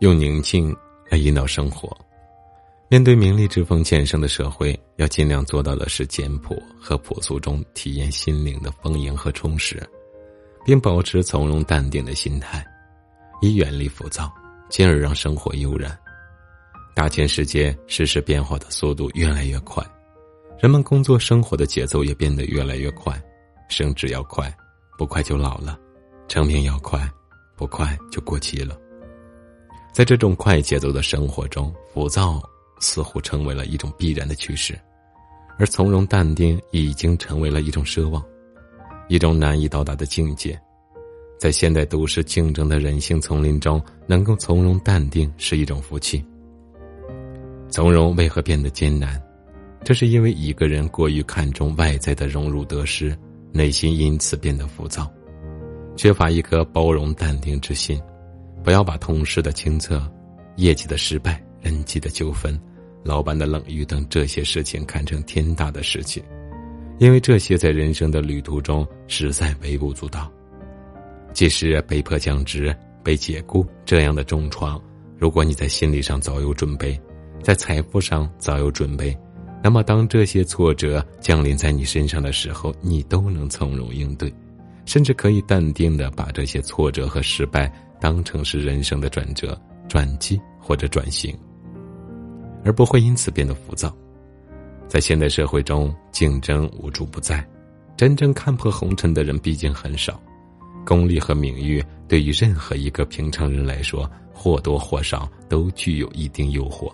用宁静来引导生活。面对名利之风渐盛的社会，要尽量做到的是简朴和朴素中体验心灵的丰盈和充实，并保持从容淡定的心态，以远离浮躁，进而让生活悠然。大千世界，世事变化的速度越来越快，人们工作生活的节奏也变得越来越快。升职要快，不快就老了；成名要快，不快就过期了。在这种快节奏的生活中，浮躁似乎成为了一种必然的趋势，而从容淡定已经成为了一种奢望，一种难以到达的境界。在现代都市竞争的人性丛林中，能够从容淡定是一种福气。从容为何变得艰难？这是因为一个人过于看重外在的荣辱得失，内心因此变得浮躁，缺乏一颗包容淡定之心。不要把同事的清测、业绩的失败、人际的纠纷、老板的冷遇等这些事情看成天大的事情，因为这些在人生的旅途中实在微不足道。即使被迫降职、被解雇这样的重创，如果你在心理上早有准备。在财富上早有准备，那么当这些挫折降临在你身上的时候，你都能从容应对，甚至可以淡定的把这些挫折和失败当成是人生的转折、转机或者转型，而不会因此变得浮躁。在现代社会中，竞争无处不在，真正看破红尘的人毕竟很少，功利和名誉对于任何一个平常人来说，或多或少都具有一定诱惑。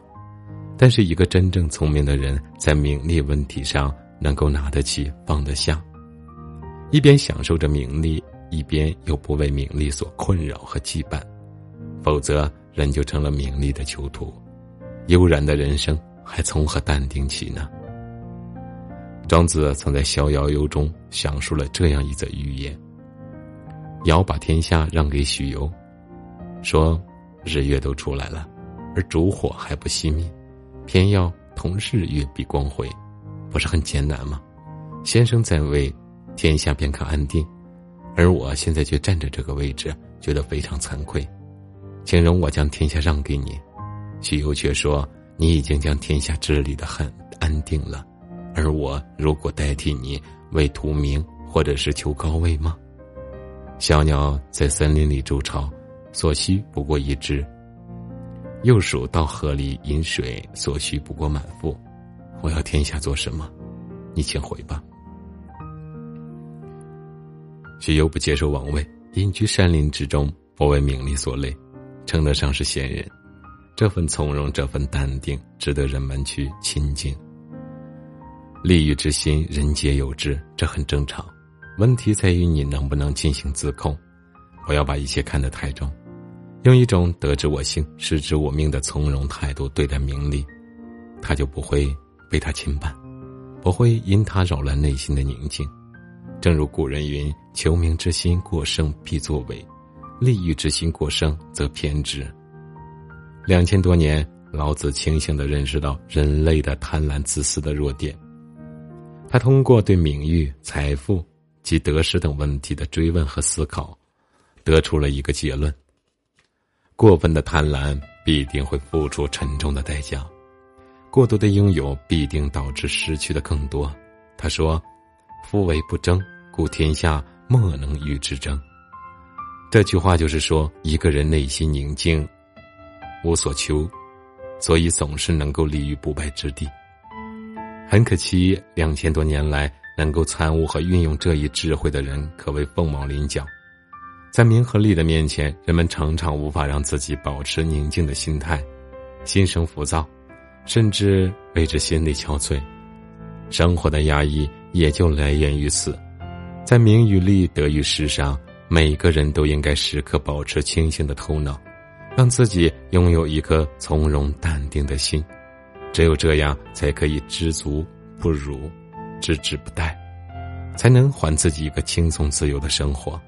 但是，一个真正聪明的人，在名利问题上能够拿得起放得下，一边享受着名利，一边又不为名利所困扰和羁绊，否则人就成了名利的囚徒，悠然的人生还从何淡定起呢？庄子曾在《逍遥游》中讲述了这样一则寓言：尧把天下让给许由，说日月都出来了，而烛火还不熄灭。偏要同日月比光辉，不是很艰难吗？先生在位，天下便可安定，而我现在却站着这个位置，觉得非常惭愧，请容我将天下让给你。许攸却说：“你已经将天下治理的很安定了，而我如果代替你为图名或者是求高位吗？小鸟在森林里筑巢，所需不过一只。”幼鼠到河里饮水，所需不过满腹。我要天下做什么？你请回吧。却又不接受王位，隐居山林之中，不为名利所累，称得上是贤人。这份从容，这份淡定，值得人们去亲近。利欲之心，人皆有之，这很正常。问题在于你能不能进行自控，不要把一切看得太重。用一种得之我幸，失之我命的从容态度对待名利，他就不会被他侵犯，不会因他扰乱内心的宁静。正如古人云：“求名之心过盛必作伪，利欲之心过盛则偏执。”两千多年，老子清醒的认识到人类的贪婪自私的弱点。他通过对名誉、财富及得失等问题的追问和思考，得出了一个结论。过分的贪婪必定会付出沉重的代价，过度的拥有必定导致失去的更多。他说：“夫为不争，故天下莫能与之争。”这句话就是说，一个人内心宁静，无所求，所以总是能够立于不败之地。很可惜，两千多年来，能够参悟和运用这一智慧的人，可谓凤毛麟角。在名和利的面前，人们常常无法让自己保持宁静的心态，心生浮躁，甚至为之心力憔悴。生活的压抑也就来源于此。在名与利得与失上，每个人都应该时刻保持清醒的头脑，让自己拥有一颗从容淡定的心。只有这样，才可以知足不辱，知止不殆，才能还自己一个轻松自由的生活。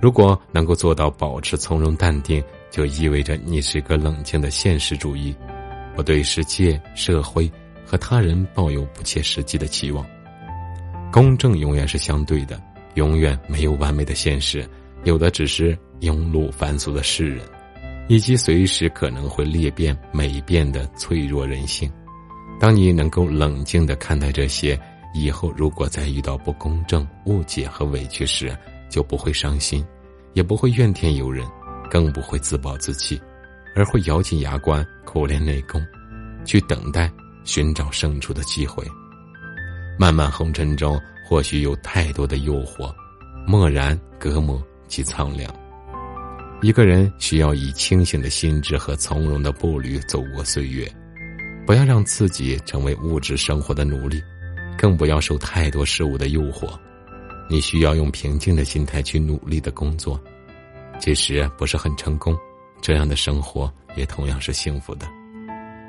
如果能够做到保持从容淡定，就意味着你是一个冷静的现实主义，不对世界、社会和他人抱有不切实际的期望。公正永远是相对的，永远没有完美的现实，有的只是庸碌凡俗的世人。以及随时可能会裂变、美变的脆弱人性。当你能够冷静的看待这些，以后如果再遇到不公正、误解和委屈时，就不会伤心，也不会怨天尤人，更不会自暴自弃，而会咬紧牙关、苦练内功，去等待寻找胜出的机会。漫漫红尘中，或许有太多的诱惑，漠然、隔膜及苍凉。一个人需要以清醒的心智和从容的步履走过岁月，不要让自己成为物质生活的奴隶，更不要受太多事物的诱惑。你需要用平静的心态去努力的工作，即使不是很成功，这样的生活也同样是幸福的。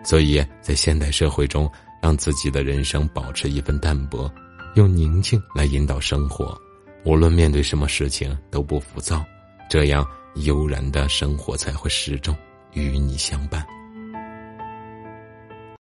所以在现代社会中，让自己的人生保持一份淡泊，用宁静来引导生活，无论面对什么事情都不浮躁，这样悠然的生活才会始终与你相伴。